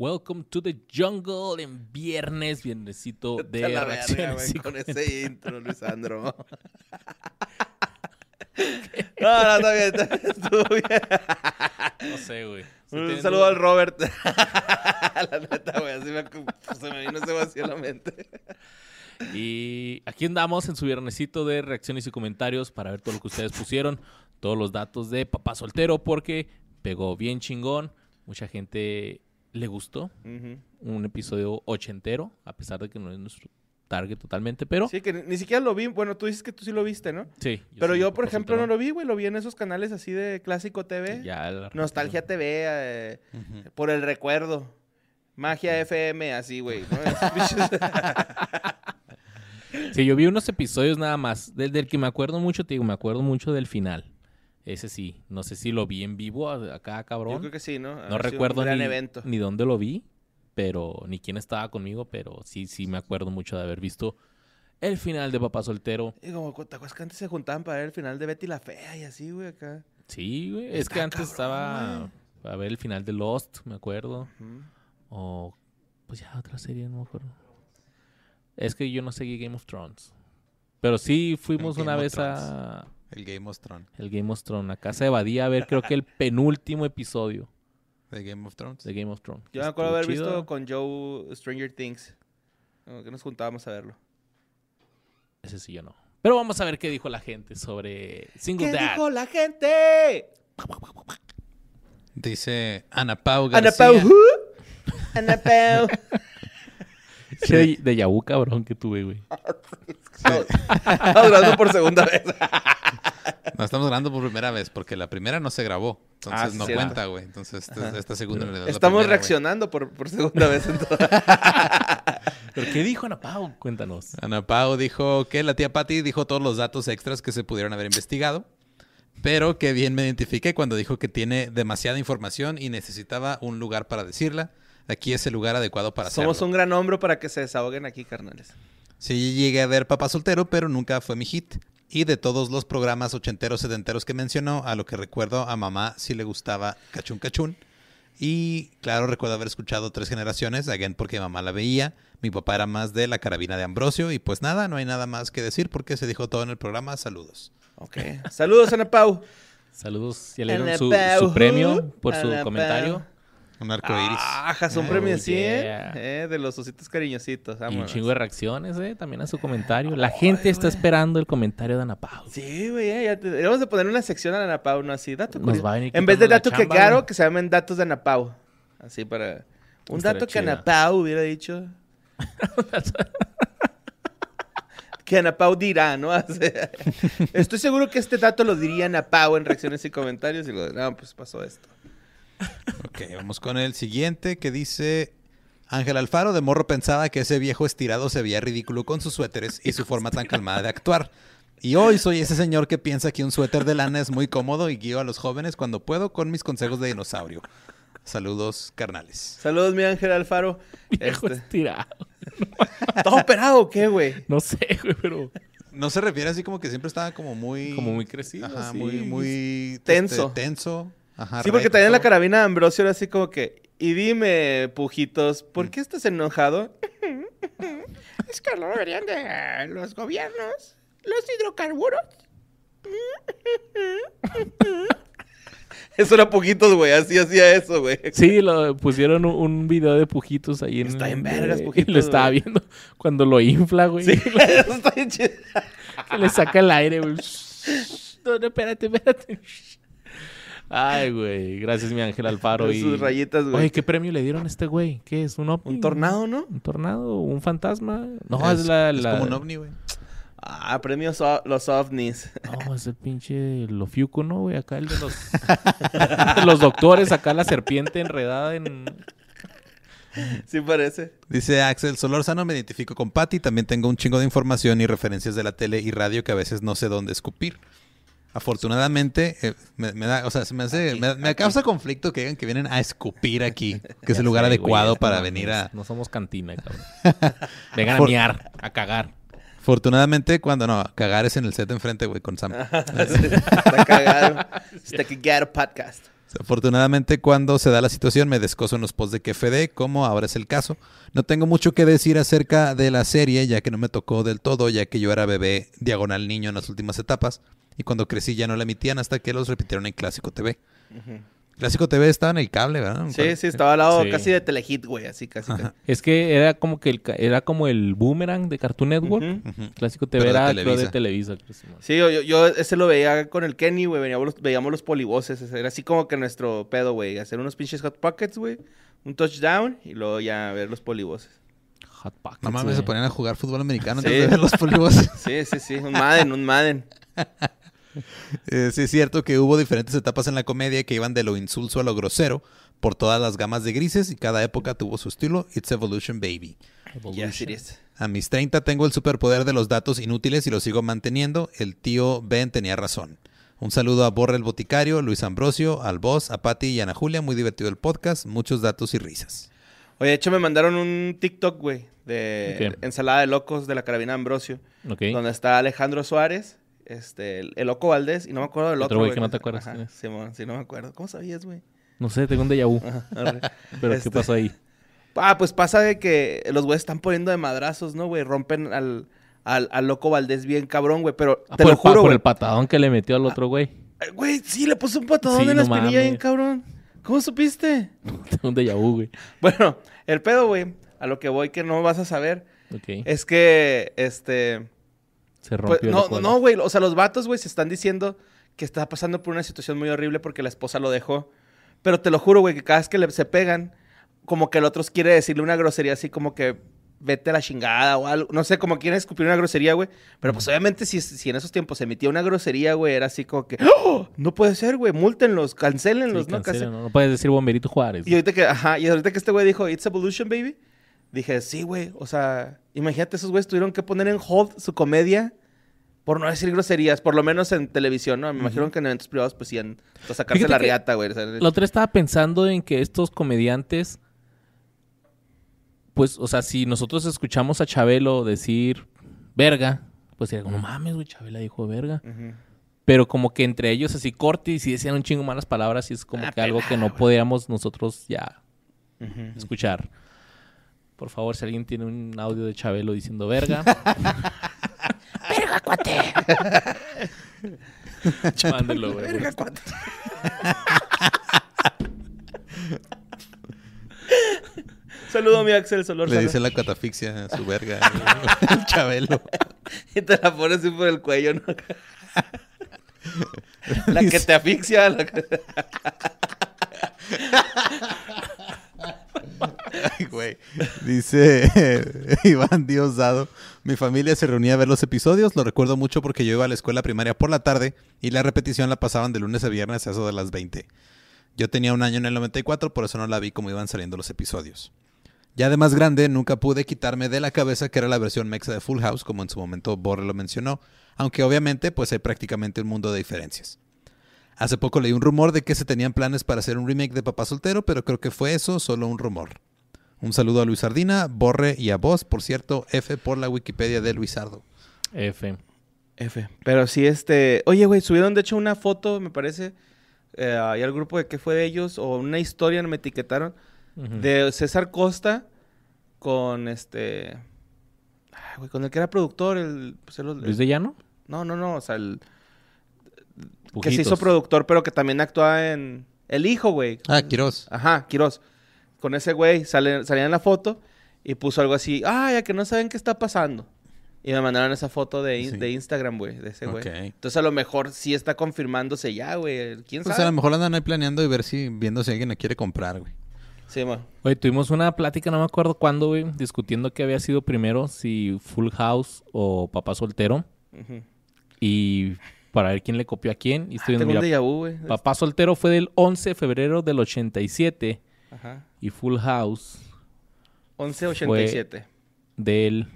Welcome to the jungle en viernes, viernesito de la verga, reacciones. y con ese intro, Luisandro. no, no, está bien, está bien, estuvo bien. No sé, güey. Un saludo al Robert. la neta, güey, así me, se me vino ese vacío a la mente. Y aquí andamos en su viernesito de reacciones y comentarios para ver todo lo que ustedes pusieron, todos los datos de papá soltero, porque pegó bien chingón. Mucha gente le gustó. Un episodio ochentero, a pesar de que no es nuestro target totalmente, pero sí. Sí, que ni, siquiera lo vi. Bueno, tú dices que tú sí lo viste, ¿no? Pero soy yo, por ejemplo, no lo vi, güey. Lo vi en esos canales así de Clásico TV. Ya la- Nostalgia TV, eh, por el recuerdo. Magia FM, así, güey. ¿no? Sí, yo vi unos episodios nada más. Del, del que me acuerdo mucho, te digo, me acuerdo mucho del final. Ese sí. No sé si lo vi en vivo acá, cabrón. Yo creo que sí, ¿no? Ha no recuerdo ni, evento. ni dónde lo vi, pero ni quién estaba conmigo, pero sí, sí me acuerdo mucho de haber visto el final de Papá Soltero. Y como, ¿te acuerdas que antes se juntaban para ver el final de Betty la Fea y así, güey, acá? Sí, güey. Es que antes cabrón, estaba a ver el final de Lost, me acuerdo. O pues ya otra serie, no me acuerdo. Es que yo no seguí Game of Thrones. Pero sí fuimos una vez a El Game of Thrones. el Game of Thrones, a casa de Badía, a ver creo que el penúltimo episodio De Game of Thrones. de Game of Thrones. Yo me acuerdo haber chido. visto con Joe Stranger Things. Como que nos juntábamos a verlo. Ese sí yo no. Pero vamos a ver qué dijo la gente sobre Single ¿Qué Dad. dijo la gente? Dice Ana Pau Ana García. Pau. who? Ana Pau. Ese de, de Yahoo, cabrón, que tuve, güey. Estamos por segunda vez. No estamos grabando por primera vez porque la primera no se grabó. Entonces Ah, sí, no cierto. cuenta, güey. Entonces esta, esta segunda la Estamos primera, reaccionando por, por segunda vez. entonces. ¿Pero qué dijo Ana Pau? Cuéntanos. Ana Pau dijo que la tía Patty dijo todos los datos extras que se pudieron haber investigado, pero que bien me identifiqué cuando dijo que tiene demasiada información y necesitaba un lugar para decirla. Aquí es el lugar adecuado para Somos hacerlo. un gran hombro para que se desahoguen aquí, carnales. Sí, llegué a ver Papá Soltero, pero nunca fue mi hit. Y de todos los programas ochenteros, setenteros que mencionó, a lo que recuerdo, a mamá sí le gustaba Cachún Cachún. Y claro, recuerdo haber escuchado tres generaciones, again porque mamá la veía. Mi papá era más de la carabina de Ambrosio. Y pues nada, no hay nada más que decir porque se dijo todo en el programa. Saludos. Ok. Saludos, Ana Pau. Saludos. ¿Ya le dieron su, su premio por su comentario? Un arco iris. Ajá, son premios, oh, sí, ¿eh? yeah. Eh, De los ositos cariñositos. Y un chingo de reacciones, ¿eh? También a su comentario. La gente está esperando el comentario de Ana Pau. Sí, güey, eh, ya te- deberíamos de poner una sección a Ana Pau, ¿no? Así, dato Nos curioso. va a venir En vez de dato que caro, güey. que se llamen datos de Ana Pau. Así para... Un Estaría dato que. Ana Pau hubiera dicho. que Ana Pau dirá, ¿no? Estoy seguro que este dato lo diría Ana Pau en reacciones y comentarios y lo no, pues pasó esto. Ok, vamos con el siguiente que dice... Ángel Alfaro de morro pensaba que ese viejo estirado se veía ridículo con sus suéteres y su forma tan calmada de actuar. Y hoy soy ese señor que piensa que un suéter de lana es muy cómodo y guío a los jóvenes cuando puedo con mis consejos de dinosaurio. Saludos, carnales. Saludos, mi Ángel Alfaro. Viejo Este, estirado. ¿Está operado o qué, güey? No sé, güey, pero No se refiere así como que siempre estaba como muy... como muy crecido. Ajá, muy, muy... Tenso. este, tenso. Ajá, Sí, porque recto. también la carabina de Ambrosio era así como que... Y dime, pujitos, ¿por qué estás enojado? es que no deberían de los gobiernos, los hidrocarburos. eso era pujitos, güey, así hacía eso, güey. Sí, lo pusieron un, un video de Pujitos ahí en Está en vergas, y Pujitos, Lo estaba viendo cuando lo infla, güey. Sí, eso está bien chido. Que le saca el aire, güey. No, no, espérate, espérate. Ay, güey. Gracias, mi Ángel Alfaro. Y... sus rayitas, güey. Oye, ¿qué premio le dieron a este güey? ¿Qué es? ¿Un ovni? Un tornado, ¿no? ¿Un tornado? ¿Un fantasma? No, es, la... es como un ovni, güey. Ah, premios los ovnis. No, es el pinche Lofiuco, ¿no, güey? Acá el de los... de los doctores. Acá la serpiente enredada en... sí parece. Dice Axel Solórzano, me identifico con Patty. También tengo un chingo de información y referencias de la tele y radio que a veces no sé dónde escupir. Afortunadamente, eh, me, me da, o sea, se me hace, me, me causa conflicto que digan que vienen a escupir aquí, que es el lugar sé, adecuado güey, para no, venir a... No somos cantina, cabrón. Vengan a Por- miar, a cagar. Afortunadamente, cuando no, cagar es en el set enfrente, güey, con Sam. Está cagado. Está cagado podcast. Afortunadamente, cuando se da la situación, me descoso en los posts de KFD, como ahora es el caso. No tengo mucho que decir acerca de la serie, ya que no me tocó del todo, ya que yo era bebé diagonal niño en las últimas etapas. Y cuando crecí ya no la emitían hasta que los repitieron en Clásico TV. Clásico TV estaba en el cable, ¿verdad? Sí, sí, estaba al lado Sí. casi de Telehit, güey, así casi. Es que era como que el, era como el boomerang de Cartoon Network. Clásico TV Pero de era de Televisa. Televisa. creo, sí, yo, yo, yo ese lo veía con el Kenny, güey. Veíamos los, veíamos los polivoces. Era así como que nuestro pedo, güey. Hacer unos pinches hot pockets, güey. Un touchdown y luego ya ver los polivoces. Hot Pockets, No mames, se ponían a jugar fútbol americano Sí. antes de ver los polivos. Sí, sí, sí. Un Madden, un Madden. Eh, sí es cierto que hubo diferentes etapas en la comedia que iban de lo insulso a lo grosero por todas las gamas de grises y cada época tuvo su estilo. It's Evolution Baby. Yes, it is. A mis 30 tengo el superpoder de los datos inútiles y lo sigo manteniendo. El tío Ben tenía razón. Un saludo a Borra el Boticario, Luis Ambrosio, al Boss, a Patti y Ana Julia. Muy divertido el podcast, muchos datos y risas. Oye, de hecho me mandaron un TikTok, güey. De ensalada de locos de la carabina Ambrosio. Donde está Alejandro Suárez, este, el, el Loco Valdés. Y no me acuerdo del Otro güey que no te acuerdas Ajá. Simón, sí, no me acuerdo. ¿Cómo sabías, güey? No sé, tengo un déjà vu. Pero Este- ¿qué pasó ahí? Ah, pues pasa de que los güeyes están poniendo de madrazos, ¿no, güey? Rompen al, al, al loco Valdés bien cabrón, güey. Pero Ah, te por, lo el juro, por el patadón que le metió al otro güey. Eh, Güey, sí, le puso un patadón Sí, en la no espinilla bien cabrón. ¿Cómo supiste? Tengo un déjà vu, güey. Bueno, el pedo, güey, a lo que voy que no vas a saber, Ok. es que, este... Se pues, rompió el no, cuadro. no, güey, o sea, los vatos, güey, se están diciendo que está pasando por una situación muy horrible porque la esposa lo dejó. Pero te lo juro, güey, que cada vez que le- se pegan, como que el otro quiere decirle una grosería así como que vete a la chingada o algo. No sé, como quiere escupir una grosería, güey. Pero pues obviamente si, si en esos tiempos se emitía una grosería, güey, era así como que, ¡Oh! no puede ser, güey, múltenlos, Sí, cancélenlos, ¿no? cancela, Casi- ¿no? No puedes decir Bomberito Juárez. Y ahorita que, ajá, y ahorita que este güey dijo, It's Evolution, baby, dije, sí, güey, o sea, imagínate, esos güeyes tuvieron que poner en hold su comedia por no decir groserías, por lo menos en televisión, ¿no? Me imagino que en eventos privados, pues, iban a sacarse Fíjate la riata, güey. o sea, La otra estaba pensando en que estos comediantes, pues, o sea, si nosotros escuchamos a Chabelo decir verga, pues sería como, no mames, güey, Chabela dijo verga. Pero como que entre ellos así cortis y decían un chingo malas palabras y es como Ah, que algo que no podíamos nosotros ya escuchar. Por favor, si alguien tiene un audio de Chabelo diciendo verga. ¡Verga, cuate! Mándelo, güey. Verga, cuate. Saludo a mi Axel Solor. Le dice la catafixia a su verga. el Chabelo. Y te la pones así por el cuello, ¿no? la que te asfixia. la que- Güey. Dice Iván Diosdado. Mi familia se reunía a ver los episodios. Lo recuerdo mucho porque yo iba a la escuela primaria por la tarde y la repetición la pasaban de lunes a viernes a eso de las 20. Yo tenía un año en el 94, por eso no la vi como iban saliendo los episodios. Ya de más grande, nunca pude quitarme de la cabeza que era la versión mexa de Full House, como en su momento Borre lo mencionó, aunque obviamente pues hay prácticamente un mundo de diferencias. Hace poco leí un rumor de que se tenían planes para hacer un remake de Papá Soltero, pero creo que fue eso, solo un rumor. Un saludo a Luis Sardina, Borre y a vos, por cierto, F por la Wikipedia de Luisardo. F. F. Pero sí, este. Oye, güey, subieron de hecho una foto, me parece. Eh, ahí al grupo de qué fue de ellos. O una historia, me etiquetaron. De César Costa con este. ay, güey, con el que era productor. El, pues, el- ¿Luis de Llano? No, no, no. O sea, el. Que se hizo productor, pero que también actúa en. El hijo, güey. Ah, Quiroz. Ajá, Quiroz. Con ese güey sale, salía en la foto y puso algo así. Ah, ya que no saben qué está pasando. Y me mandaron esa foto de, in- Sí. de Instagram, güey, de ese güey. Ok. Entonces a lo mejor sí está confirmándose ya, güey. ¿Quién Pues a sabe? lo mejor andan ahí planeando y ver si, viendo si alguien la quiere comprar, güey. Sí, ma. Oye, tuvimos una plática, no me acuerdo cuándo, güey, discutiendo qué había sido primero, si Full House o Papá Soltero. Ujú. Y para ver quién le copió a quién. Y estoy viendo, Tengo un déjà vu, güey. Papá Soltero fue del 11 de febrero del 87 Ajá. y Full House 1187. del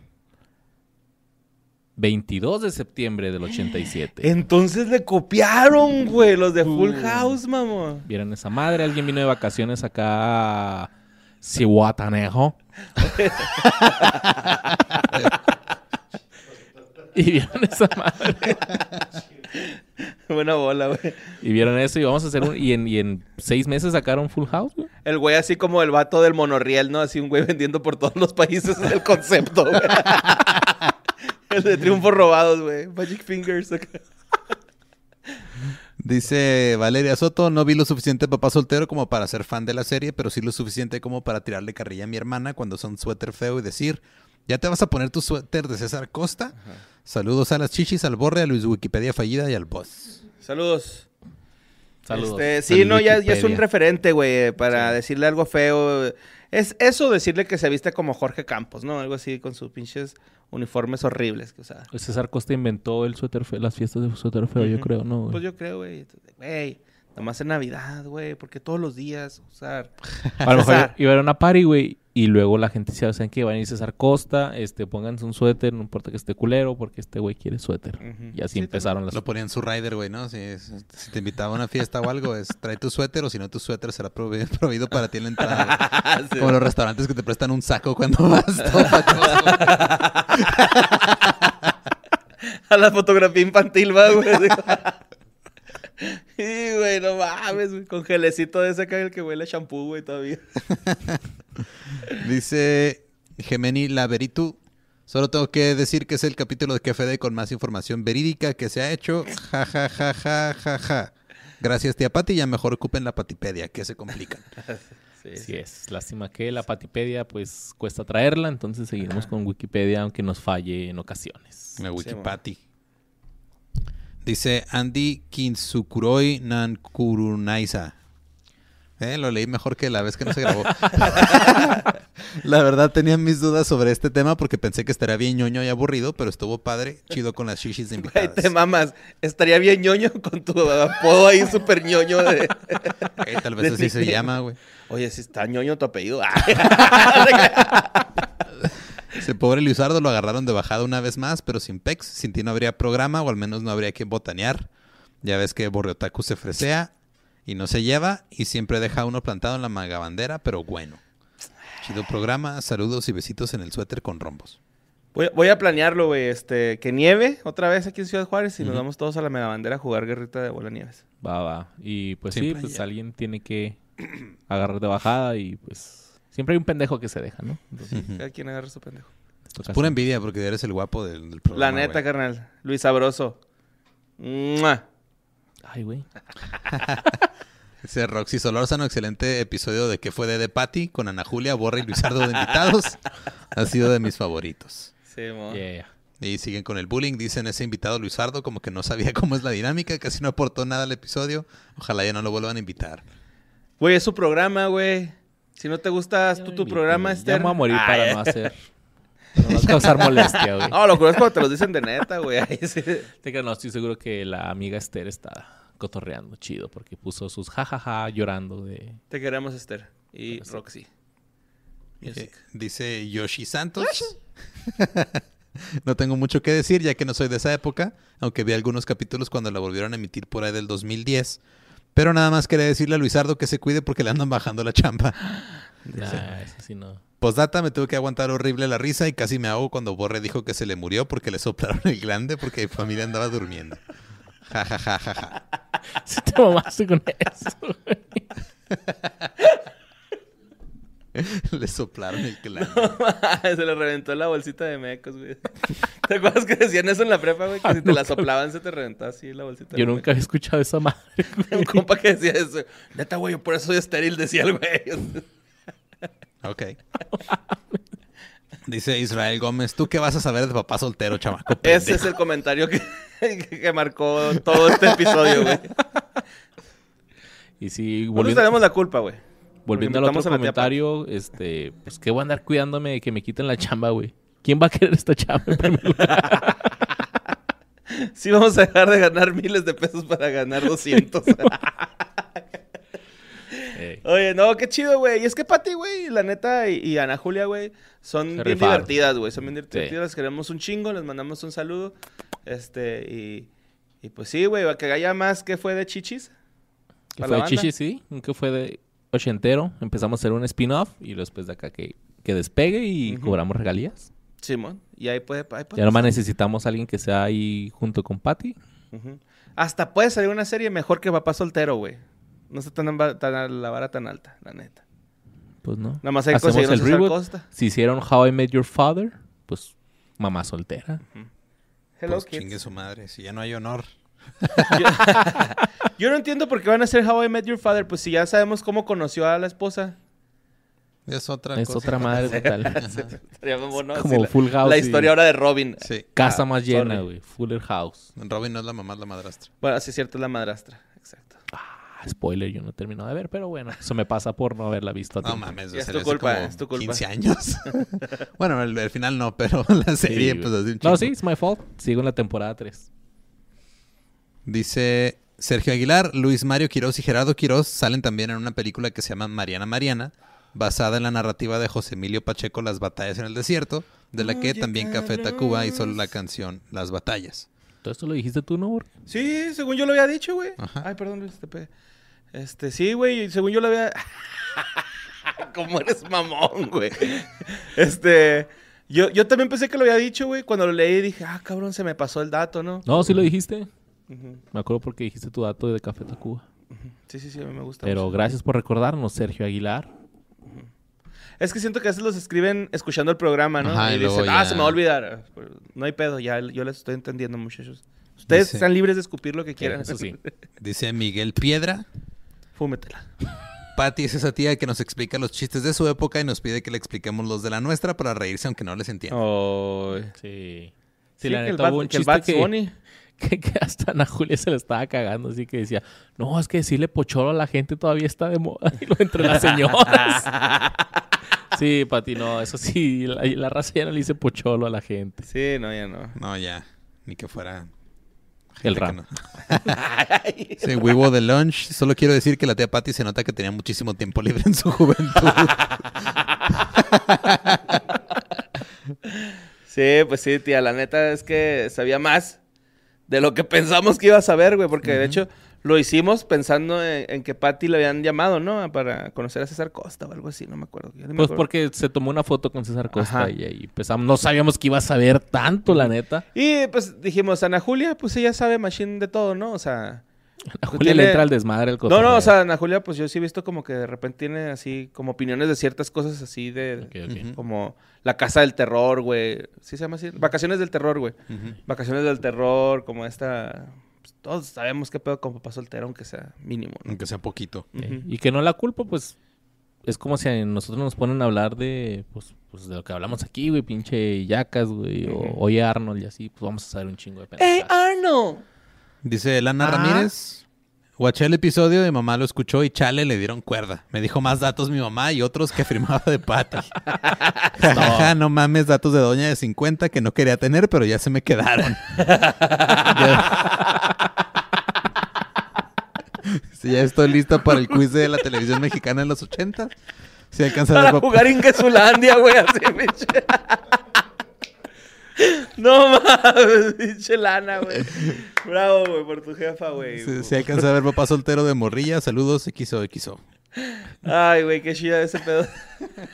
22 de septiembre del 87. Entonces le copiaron, güey, los de Full House, mamón. Vieron esa madre, alguien vino de vacaciones acá a Cihuatanejo. y vieron esa madre. Buena bola, güey. Y vieron eso y vamos a hacer un... Y en, y en seis meses sacaron Full House, güey. El güey así como el vato del monorriel, ¿no? Así un güey vendiendo por todos los países es el concepto, güey. el de triunfos robados, güey. Magic Fingers. Dice Valeria Soto, no vi lo suficiente papá soltero como para ser fan de la serie, pero sí lo suficiente como para tirarle carrilla a mi hermana cuando son suéter feo y decir, ¿ya te vas a poner tu suéter de César Costa? Saludos a las chichis, al borre, a Luis Wikipedia fallida y al boss. Saludos. Saludos. Este, sí, no, ya, ya es un referente, güey, para decirle algo feo. Es eso decirle que se viste como Jorge Campos, ¿no? Algo así con sus pinches uniformes horribles que usaba. Pues César Costa inventó el suéter feo, las fiestas de suéter feo, yo creo, ¿no? Pues yo creo, güey. Güey, nomás en Navidad, güey, porque todos los días usar. A lo mejor iba a ir a una party, güey, y luego la gente decía, ¿saben qué? Van a ir César Costa, este, pónganse un suéter, no importa que esté culero, porque este güey quiere suéter. Y así Sí, empezaron las... Lo ponían su rider, güey, ¿no? Si, te invitaba a una fiesta o algo, es trae tu suéter o si no, tu suéter será prove- proveído para ti en la entrada. Sí. Como los restaurantes que te prestan un saco cuando vas. todo. A la fotografía infantil, va, güey. Sí, güey, no mames, güey. Con gelecito de ese acá el que huele a shampoo, güey, todavía. Dice Gemeni Laveritu. Solo tengo que decir que es el capítulo de KFD con más información verídica que se ha hecho. Ja, ja, ja, ja, ja, ja. Gracias, tía Pati. Ya mejor ocupen la patipedia, que se complican. Sí, Así es. Lástima que la Patipedia, pues, cuesta traerla. Entonces seguiremos con Wikipedia, aunque nos falle en ocasiones. Me Sí, Wikipati. Dice Andy Kinsukuroi Nankurunaisa. Eh, lo leí mejor que la vez que no se grabó. la verdad tenía mis dudas sobre este tema porque pensé que estaría bien ñoño y aburrido, pero estuvo padre, chido con las shishis de invitadas. te mamas. Estaría bien ñoño con tu apodo ahí súper ñoño de... Eh, tal vez así se llama, güey. Oye, si está ñoño tu apellido. Ese pobre Luisardo lo agarraron de bajada una vez más, pero sin pex. Sin ti no habría programa o al menos no habría que botanear. Ya ves que Borreotaku se fresea y no se lleva y siempre deja a uno plantado en la magabandera, pero bueno. Chido programa, saludos y besitos en el suéter con rombos. Voy, voy a planearlo, güey. Este, que nieve otra vez aquí en Ciudad Juárez y nos vamos todos a la megabandera a jugar guerrita de bola nieves. Va, va. Y pues Sin sí, pues alguien tiene que agarrar de bajada y pues... Siempre hay un pendejo que se deja, ¿no? Entonces. Cada quien agarra su pendejo. ocasión- Pura envidia porque eres el guapo del, del La programa. neta, güey. carnal. Luis Sabroso. ¡Mua! Ay, güey. Ese Roxy Solórzano, excelente episodio de que fue de De Patty con Ana Julia, Borra y Luisardo de invitados. ha sido de mis favoritos. Sí, mo. Yeah. Y siguen con el bullying. Dicen ese invitado Luisardo como que no sabía cómo es la dinámica, casi no aportó nada al episodio. Ojalá ya no lo vuelvan a invitar. Güey, es su programa, güey. Si no te gusta Ya tú me tu programa. Esther. Voy a morir Ay, para no hacer... No vas a causar molestia, güey. No, lo que es cuando te los dicen de neta, güey. Sí. Te creas, no, estoy seguro que la amiga Esther está cotorreando chido porque puso sus jajaja llorando de... Te queremos, Esther. Y. Roxy. Music. dice Yoshi Santos. no tengo mucho que decir ya que no soy de esa época, aunque vi algunos capítulos cuando la volvieron a emitir por ahí del 2010. Pero nada más quería decirle a Luisardo que se cuide porque le andan bajando la chamba. Nah, eso sí no. Postdata, me tuve que aguantar horrible la risa y casi me hago cuando Borre dijo que se le murió porque le soplaron el glande porque mi familia andaba durmiendo. Ja, ja, ja, ja, ja. Sí te mamaste con eso, güey. Le soplaron el glande. se le reventó la bolsita de mecos, güey. ¿Te acuerdas que decían eso en la prepa, güey? Que si te la soplaban se te reventaba así la bolsita Yo de nunca había escuchado esa madre. mecos. Un compa que decía eso. Neta, güey, yo por eso soy estéril, decía el güey. Ok. Dice Israel Gómez, ¿tú qué vas a saber de papá soltero, chamaco? Ese pendejo?" es el comentario que, que marcó todo este episodio, güey. Y Nosotros volviendo, tenemos la culpa, güey. Volviendo al otro comentario, este, pues que voy a andar cuidándome de que me quiten la chamba, güey. ¿Quién va a querer esta chamba en primer lugar? Sí vamos a dejar de ganar miles de pesos para ganar 200. Ey, Oye, no, qué chido, güey. Y es que Pati, güey, la neta, y, y Ana Julia, güey, son Se bien divertidas, güey. Son bien Sí. divertidas. Les queremos un chingo, les mandamos un saludo. Este, y, y pues sí, güey, que haya más que fue de chichis. para fue de banda. Chichi, sí. Que fue de ochentero. Empezamos a hacer un spin-off y después de acá que, que despegue y cobramos regalías. Simón. Y ahí puede. Ahí puede Ya nomás pasar. necesitamos a alguien que sea ahí junto con Patty. Hasta puede salir una serie mejor que Papá Soltero, güey. No está tan, la vara tan alta, la neta. Pues no. Nada más hay que Hacemos conseguir el reboot. Costa. Si hicieron How I Met Your Father, pues mamá soltera. Hello, Pues kids. chingue su madre, si ya no hay honor. Yo, yo no entiendo por qué van a hacer How I Met Your Father, pues si ya sabemos cómo conoció a la esposa. Es otra Es cosa. otra madre total. Como la- Full House La y- historia ahora de Robin. Sí. Casa Ah, más llena, güey. Fuller House. Robin no es la mamá, es la madrastra. Bueno, sí es cierto, es la madrastra. Exacto. Ah, spoiler, yo no he terminado de ver, pero bueno, eso me pasa por no haberla visto. a No tiempo. mames, es tu culpa, como es tu culpa. 15 años. bueno, el, el final no, pero la serie, pues así un No, sí, it's my fault. Sigo en la temporada 3. Dice Sergio Aguilar, Luis Mario Quiroz y Gerardo Quiroz salen también en una película que se llama Mariana Mariana, basada en la narrativa de José Emilio Pacheco Las batallas en el desierto, de la que Oye, también Café Tacuba hizo la canción Las batallas. ¿Todo esto lo dijiste tú, no? Sí, según yo lo había dicho, güey. Ajá. Ay, perdón, Luis, te pegué. Este, sí, güey, según yo lo había... Como eres mamón, güey. Este, yo, yo también pensé que lo había dicho, güey. Cuando lo leí dije, ah, cabrón, se me pasó el dato, ¿no? No, sí lo dijiste. Me acuerdo porque dijiste tu dato de Café Tacuba. Sí, sí, sí, a mí me gusta. Pero mucho. gracias por recordarnos, Sergio Aguilar. Es que siento que a veces los escriben escuchando el programa, ¿no? Ajá, y dicen, ah, se me va a olvidar. No hay pedo, ya yo les estoy entendiendo, muchachos. Ustedes Dice- están libres de escupir lo que quieran. Eso sí. Dice Miguel Piedra, Fúmetela. Patty es esa tía que nos explica los chistes de su época y nos pide que le expliquemos los de la nuestra para reírse aunque no les entienda. Oh, Sí. sí, Sí, la que el neta Bad- hubo un que el chiste Bad que, Bunny. que, que hasta Ana Julia se le estaba cagando, así que decía, no, es que decirle pocholo a la gente todavía está de moda, y lo entre las señoras. sí, Pati, no, eso sí, la, la raza ya no le dice pocholo a la gente. Sí, no, ya no. No, ya, ni que fuera... El rap. no. Sí, Wiwo de Lunch. Solo quiero decir que la tía Patty se nota que tenía muchísimo tiempo libre en su juventud. Sí, pues sí, tía, la neta es que sabía más de lo que pensamos que iba a saber, güey, porque de hecho lo hicimos pensando en, en que Patty le habían llamado, ¿no? Para conocer a César Costa o algo así, no me acuerdo. Me Pues acuerdo. porque se tomó una foto con César Costa y ahí empezamos. No sabíamos que iba a saber tanto, la neta. Y pues dijimos, Ana Julia, pues ella sabe machine de todo, ¿no? O sea... A Pues Julia tiene- le entra al desmadre el No, no, cotorreo. o sea, Ana Julia, pues yo sí he visto como que de repente tiene así, como opiniones de ciertas cosas así de... Ok, ok. Ujú. Como La Casa del Terror, güey. ¿Sí se llama así? Vacaciones del Terror, güey. Vacaciones del Terror, como esta... pues, todos sabemos qué pedo con papá soltero, aunque sea mínimo, ¿no? Aunque sea poquito. Y que no la culpo, pues es como si a nosotros nos ponen a hablar de, pues, pues de lo que hablamos aquí, güey, pinche yacas, güey, o oye Arnold y así, pues vamos a saber un chingo de pena. ¡Ey, Arnold! Dice Lana. Ramírez. Guaché el episodio, mi mamá lo escuchó y chale le dieron cuerda. Me dijo más datos mi mamá y otros que firmaba de Patty. Jajaja, no mames, datos de doña de 50 que no quería tener, pero ya se me quedaron. Sí, ya estoy lista para el quiz de la televisión mexicana en los 80. Si alcanza a ver Para jugar Ingesulandia, güey, así. No mames, pinche lana, güey. Bravo, güey, por tu jefa, güey. Si, si alcanza a ver papá soltero de morrilla, saludos XOXO. Ay, güey, qué chida ese pedo.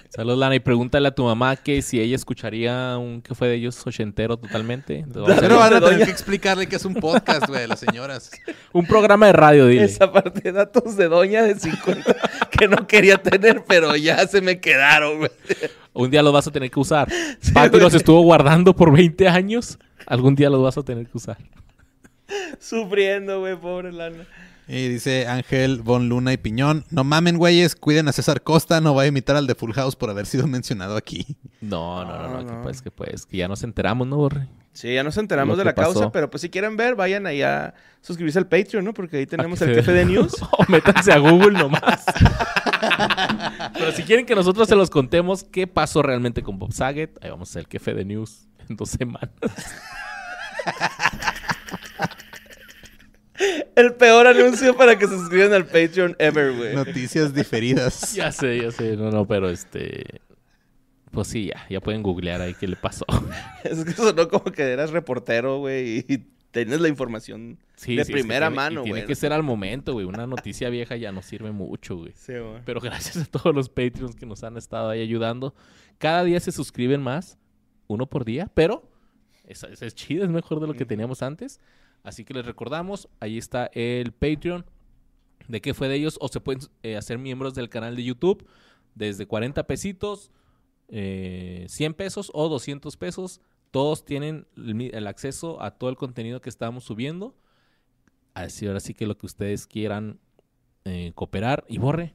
Saludos, Lana, y pregúntale a tu mamá que si ella escucharía un que fue de ellos ochentero totalmente. Pero van a tener doña. que explicarle que es un podcast, güey, las señoras. un programa de radio, dile. Esa parte de datos de doña de 50 que no quería tener, pero ya se me quedaron, güey. Un día los vas a tener que usar. Pati los estuvo guardando por 20 años. Algún día los vas a tener que usar. Sufriendo, güey, pobre lana. Y dice Ángel Von Luna y Piñón, no mamen, güeyes, cuiden a César Costa, no va a imitar al de Full House por haber sido mencionado aquí. No, no, no, no, No, que pues, que pues, que ya nos enteramos, ¿no, Borre? Sí, ya nos enteramos Lo de la causa, pero pues si quieren ver, vayan ahí a suscribirse al Patreon, ¿no? Porque ahí tenemos A el jefe de news. o métanse a Google nomás. Pero si quieren que nosotros se los contemos qué pasó realmente con Bob Saget, ahí vamos a hacer el jefe de news en dos semanas. El peor anuncio para que se suscriban al Patreon ever, güey. Noticias diferidas. ya sé, ya sé. No, no, pero este... Pues sí, ya, ya pueden googlear ahí qué le pasó. Es que sonó como que eras reportero, güey, y tienes la información Sí, de sí, es que primera tiene- mano, Tiene güey. que ser al momento, güey. Una noticia vieja ya no sirve mucho, güey. Sí, güey. Pero gracias a todos los Patreons que nos han estado ahí ayudando. Cada día se suscriben más, uno por día, pero es, es, es chido, es mejor de lo que teníamos antes. Así que les recordamos, ahí está el Patreon de qué fue de ellos o se pueden eh, hacer miembros del canal de YouTube desde 40 pesitos, eh, 100 pesos o 200 pesos. Todos tienen el, acceso a todo el contenido que estamos subiendo. Así ahora sí que lo que ustedes quieran eh, cooperar. Y borre,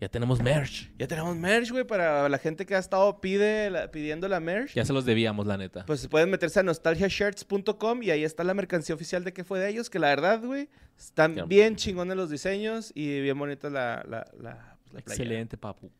ya tenemos merch. Ya tenemos merch, güey, para la gente que ha estado pide la- pidiendo la merch. Ya se los debíamos, la neta. Pues pueden meterse a nostalgiashirts.com y ahí está la mercancía oficial de qué fue de ellos, que la verdad, güey, están Qué bien chingones los diseños y bien bonita la, la, la, la playera. Excelente, papu.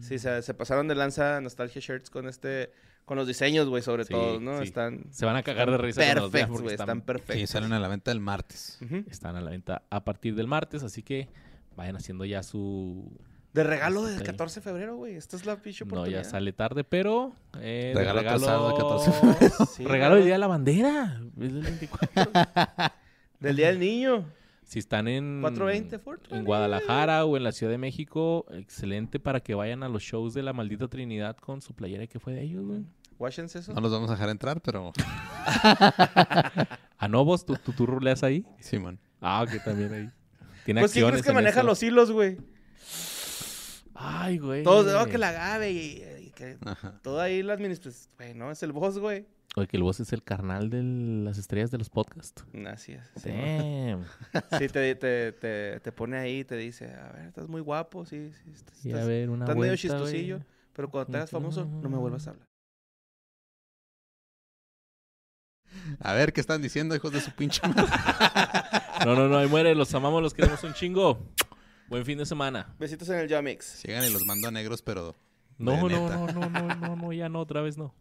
Sí, se, se pasaron de lanza Nostalgia Shirts con este, con los diseños, güey, sobre Sí, todo, ¿no? sí. Están Se van a cagar de risa perfectos, güey, están, están perfectos. Sí, salen a la venta el martes. Están a la venta a partir del martes, así que vayan haciendo ya su... De regalo Este del ahí. 14 de febrero, güey. Esta es la pinche No, oportunidad. ya sale tarde, pero... eh, de Regalo del 14 de regalo... Sí, regalo del. Día de la Bandera. Es el 24. Del Día del Niño. si están en... 420 Fort. En Guadalajara o en la Ciudad de México, excelente para que vayan a los shows de la maldita Trinidad con su playera que fue de ellos, güey. Wáchense eso. No los vamos a dejar entrar, pero ¿A Novos? ¿Tú, tú, tú ruleas ahí? Simón. Ah, que también ahí. Tiene Pues ¿quién acciones crees que maneja eso. los hilos, güey? Ay, güey. Todos, oh, que la agave y, y que Ajá. todo ahí la administración. Güey, no, es el boss, güey. Oye, que el voz es el carnal de las estrellas de los podcasts. Así es. Sí, Damn. Sí, te, te, te, te pone ahí te dice, a ver, estás muy guapo, sí, sí. Estás, Y a estás- ver, una estás medio vuelta, chistosillo, güey. pero cuando te hagas famoso, no me vuelvas a hablar. A ver, ¿qué están diciendo, hijos de su pinche madre? No, no, no, ahí muere. Los amamos, los queremos un chingo. Buen fin de semana. Besitos en el Jamix. Sigan y los mando a negros, pero No, no, no, no, no, no, no, ya no, otra vez no.